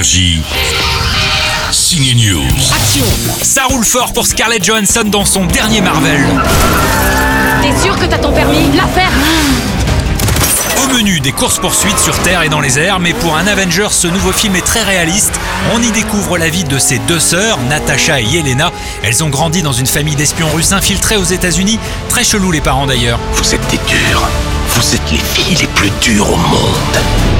Énergie. Signe News. Action Ça roule fort pour Scarlett Johansson dans son dernier Marvel. T'es sûr que t'as ton permis L'affaire Au menu des courses-poursuites sur Terre et dans les airs, mais pour un Avenger, ce nouveau film est très réaliste. On y découvre la vie de ses deux sœurs, Natasha et Yelena. Elles ont grandi dans une famille d'espions russes infiltrés aux États-Unis. Très chelou les parents d'ailleurs. Vous êtes des durs. Vous êtes les filles les plus dures au monde.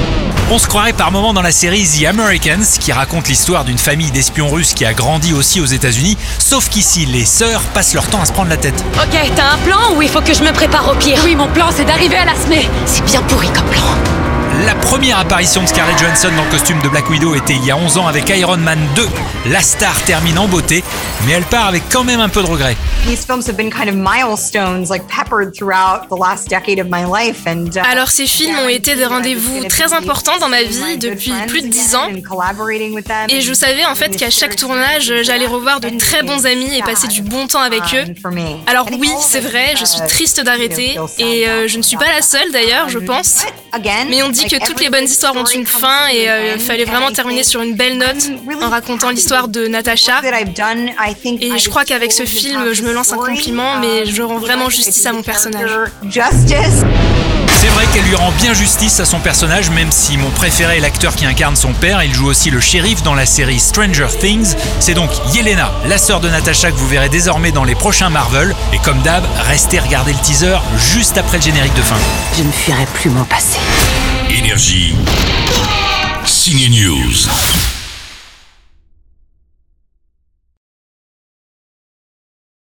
On se croirait par moments dans la série The Americans, qui raconte l'histoire d'une famille d'espions russes qui a grandi aussi aux États-Unis, sauf qu'ici, les sœurs passent leur temps à se prendre la tête. Ok, t'as un plan ou il faut que je me prépare au pire? Oui, mon plan c'est d'arriver à la SME. C'est bien pourri comme plan. La première apparition de Scarlett Johansson dans le costume de Black Widow était il y a 11 ans avec Iron Man 2. La star termine en beauté, mais elle part avec quand même un peu de regret. Alors ces films ont été des rendez-vous très importants dans ma vie depuis plus de 10 ans. Et je savais en fait qu'à chaque tournage, j'allais revoir de très bons amis et passer du bon temps avec eux. Alors oui, c'est vrai, je suis triste d'arrêter et euh, je ne suis pas la seule d'ailleurs, je pense. Mais on dit que toutes les bonnes histoires ont une fin et euh, il fallait vraiment terminer sur une belle note en racontant l'histoire de Natasha. Et je crois qu'avec ce film, je me lance un compliment, mais je rends vraiment justice à mon personnage. C'est vrai qu'elle lui rend bien justice à son personnage, même si mon préféré est l'acteur qui incarne son père. Il joue aussi le shérif dans la série Stranger Things. C'est donc Yelena, la sœur de Natasha, que vous verrez désormais dans les prochains Marvel. Et comme d'hab, restez regarder le teaser juste après le générique de fin. Je ne fuirai plus mon passé. Énergie. Signe News.